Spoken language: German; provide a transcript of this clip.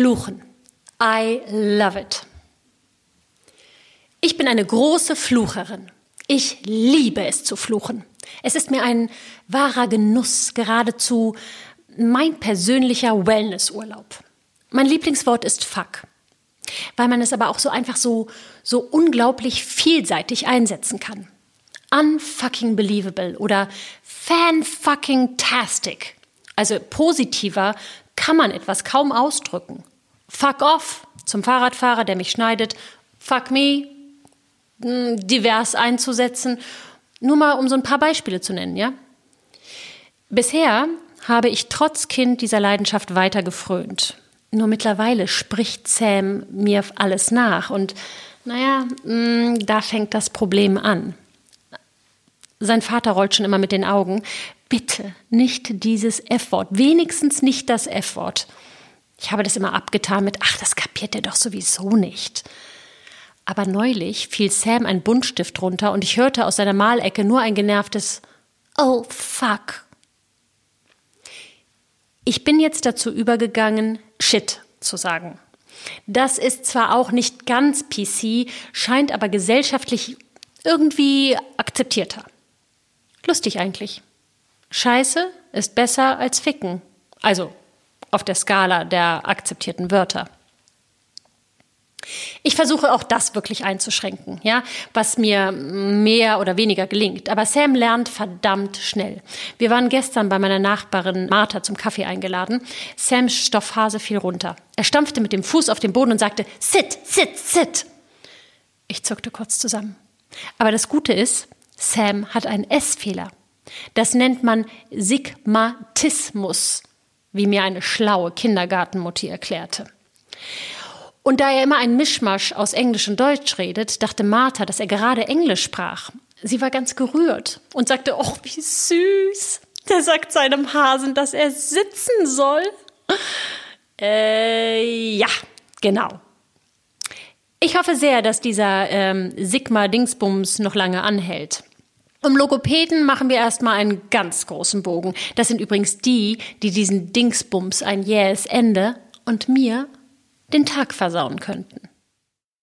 Fluchen. I love it. Ich bin eine große Flucherin. Ich liebe es zu fluchen. Es ist mir ein wahrer Genuss, geradezu mein persönlicher Wellnessurlaub. Mein Lieblingswort ist fuck, weil man es aber auch so einfach so, so unglaublich vielseitig einsetzen kann. Unfucking believable oder fan-fucking tastic. Also positiver kann man etwas kaum ausdrücken. Fuck off zum Fahrradfahrer, der mich schneidet. Fuck me, hm, divers einzusetzen. Nur mal, um so ein paar Beispiele zu nennen, ja? Bisher habe ich trotz Kind dieser Leidenschaft weiter gefrönt. Nur mittlerweile spricht Sam mir alles nach und naja, hm, da fängt das Problem an. Sein Vater rollt schon immer mit den Augen. Bitte nicht dieses F-Wort, wenigstens nicht das F-Wort. Ich habe das immer abgetan mit, ach, das kapiert er doch sowieso nicht. Aber neulich fiel Sam ein Buntstift runter und ich hörte aus seiner Malecke nur ein genervtes Oh fuck. Ich bin jetzt dazu übergegangen, Shit zu sagen. Das ist zwar auch nicht ganz PC, scheint aber gesellschaftlich irgendwie akzeptierter. Lustig eigentlich. Scheiße ist besser als Ficken. Also auf der Skala der akzeptierten Wörter. Ich versuche auch das wirklich einzuschränken, ja, was mir mehr oder weniger gelingt. Aber Sam lernt verdammt schnell. Wir waren gestern bei meiner Nachbarin Martha zum Kaffee eingeladen. Sams Stoffhase fiel runter. Er stampfte mit dem Fuß auf den Boden und sagte, sit, sit, sit. Ich zuckte kurz zusammen. Aber das Gute ist, Sam hat einen S-Fehler. Das nennt man Sigmatismus, wie mir eine schlaue Kindergartenmutti erklärte. Und da er immer ein Mischmasch aus Englisch und Deutsch redet, dachte Martha, dass er gerade Englisch sprach. Sie war ganz gerührt und sagte, oh, wie süß. Der sagt seinem Hasen, dass er sitzen soll. Äh, ja, genau. Ich hoffe sehr, dass dieser ähm, Sigma-Dingsbums noch lange anhält. Um Logopäden machen wir erstmal einen ganz großen Bogen. Das sind übrigens die, die diesen Dingsbums ein jähes Ende und mir den Tag versauen könnten.